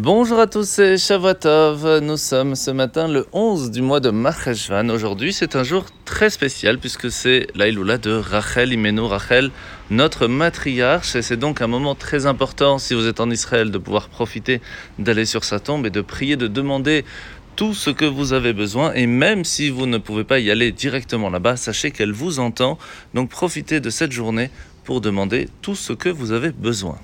Bonjour à tous, c'est Shavuotov. Nous sommes ce matin le 11 du mois de Marcheshvan. Aujourd'hui, c'est un jour très spécial puisque c'est l'Aïloula de Rachel Imenu Rachel, notre matriarche. Et c'est donc un moment très important si vous êtes en Israël de pouvoir profiter d'aller sur sa tombe et de prier, de demander tout ce que vous avez besoin. Et même si vous ne pouvez pas y aller directement là-bas, sachez qu'elle vous entend. Donc profitez de cette journée pour demander tout ce que vous avez besoin.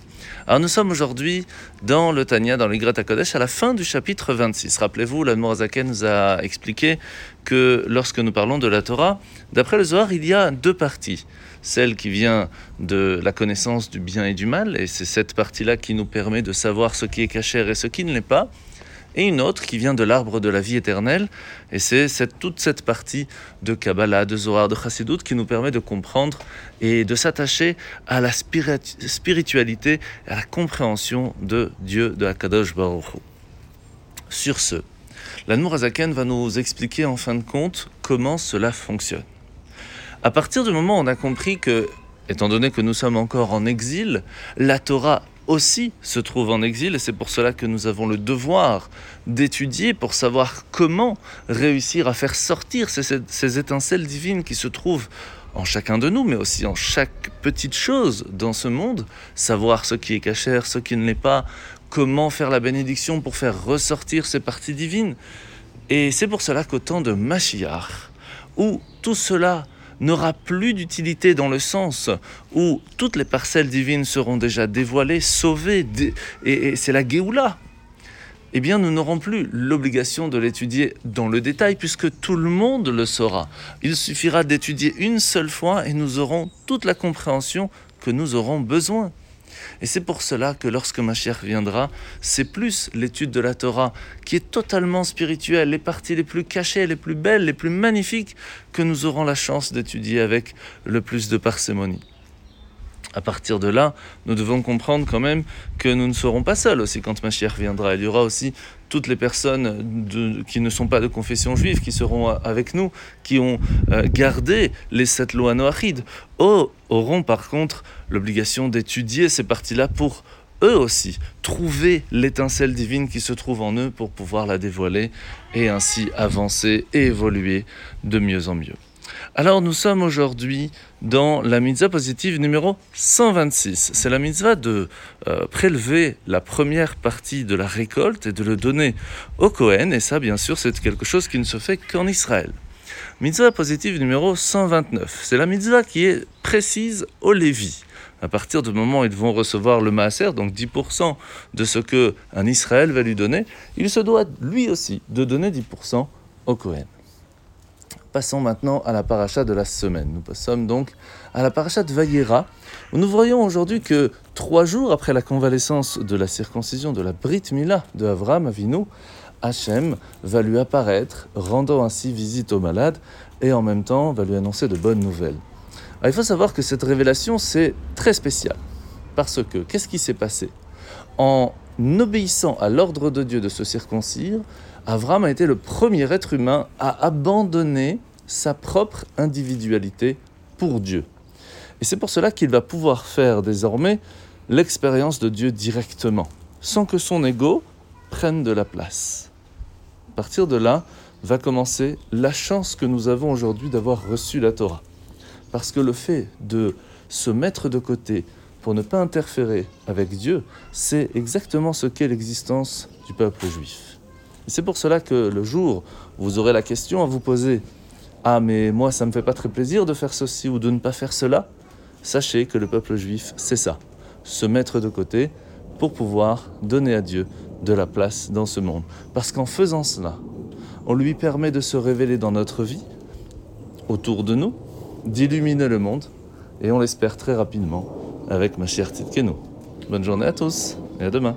Alors nous sommes aujourd'hui dans le Tania, dans l'Igrat Kodesh, à la fin du chapitre 26. Rappelez-vous, l'Admorazaken nous a expliqué que lorsque nous parlons de la Torah, d'après le Zohar, il y a deux parties. Celle qui vient de la connaissance du bien et du mal, et c'est cette partie-là qui nous permet de savoir ce qui est caché et ce qui ne l'est pas et une autre qui vient de l'arbre de la vie éternelle. Et c'est toute cette partie de Kabbalah, de Zohar, de Chassidut qui nous permet de comprendre et de s'attacher à la spiritualité, à la compréhension de Dieu, de Akadosh Baruch. Sur ce, l'Anmour Azaken va nous expliquer en fin de compte comment cela fonctionne. À partir du moment où on a compris que, étant donné que nous sommes encore en exil, la Torah aussi se trouve en exil et c'est pour cela que nous avons le devoir d'étudier pour savoir comment réussir à faire sortir ces, étincelles divines qui se trouvent en chacun de nous, mais aussi en chaque petite chose dans ce monde, savoir ce qui est cachère, ce qui ne l'est pas, comment faire la bénédiction pour faire ressortir ces parties divines. Et c'est pour cela qu'au temps de Mashiach, où tout cela n'aura plus d'utilité dans le sens où toutes les parcelles divines seront déjà dévoilées, sauvées, et, c'est la Géoula. Eh bien, nous n'aurons plus l'obligation de l'étudier dans le détail, puisque tout le monde le saura. Il suffira d'étudier une seule fois et nous aurons toute la compréhension que nous aurons besoin. Et c'est pour cela que lorsque Mashiach viendra, c'est plus l'étude de la Torah qui est totalement spirituelle, les parties les plus cachées, les plus belles, les plus magnifiques, que nous aurons la chance d'étudier avec le plus de parcimonie à partir de là, nous devons comprendre quand même que nous ne serons pas seuls aussi quand Mashiach viendra. Il y aura aussi toutes les personnes qui ne sont pas de confession juive qui seront avec nous, qui ont euh, gardé les sept lois noachides, eux auront par contre l'obligation d'étudier ces parties-là pour eux aussi trouver l'étincelle divine qui se trouve en eux pour pouvoir la dévoiler et ainsi avancer et évoluer de mieux en mieux. Alors nous sommes aujourd'hui dans la mitzvah positive numéro 126. C'est la mitzvah de euh, prélever la première partie de la récolte et de le donner au Kohen. Et ça, bien sûr, c'est quelque chose qui ne se fait qu'en Israël. Mitzvah positive numéro 129. C'est la mitzvah qui est précise au Lévi. À partir du moment où ils vont recevoir le maaser, donc 10% de ce que un Israël va lui donner, il se doit lui aussi de donner 10% au Kohen. Passons maintenant à la paracha de la semaine. Nous sommes donc à la paracha de Vayera, où nous voyons aujourd'hui que trois jours après la convalescence de la circoncision de la Brit Mila de Avram Avinu, Hachem va lui apparaître, rendant ainsi visite aux malades et en même temps va lui annoncer de bonnes nouvelles. il faut savoir que cette révélation c'est très spécial parce que qu'est-ce qui s'est passé? En obéissant à l'ordre de Dieu de se circoncire, Avram a été le premier être humain à abandonner sa propre individualité pour Dieu. Et c'est pour cela qu'il va pouvoir faire désormais l'expérience de Dieu directement, sans que son ego prenne de la place. À partir de là, va commencer la chance que nous avons aujourd'hui d'avoir reçu la Torah. Parce que le fait de se mettre de côté pour ne pas interférer avec Dieu, c'est exactement ce qu'est l'existence du peuple juif. C'est pour cela que le jour où vous aurez la question à vous poser Ah, mais moi, ça me fait pas très plaisir de faire ceci ou de ne pas faire cela, sachez que le peuple juif, c'est ça se mettre de côté pour pouvoir donner à Dieu de la place dans ce monde. Parce qu'en faisant cela, on lui permet de se révéler dans notre vie, autour de nous, d'illuminer le monde, et on l'espère très rapidement avec ma chère Tzidkenu. Bonne journée à tous et à demain.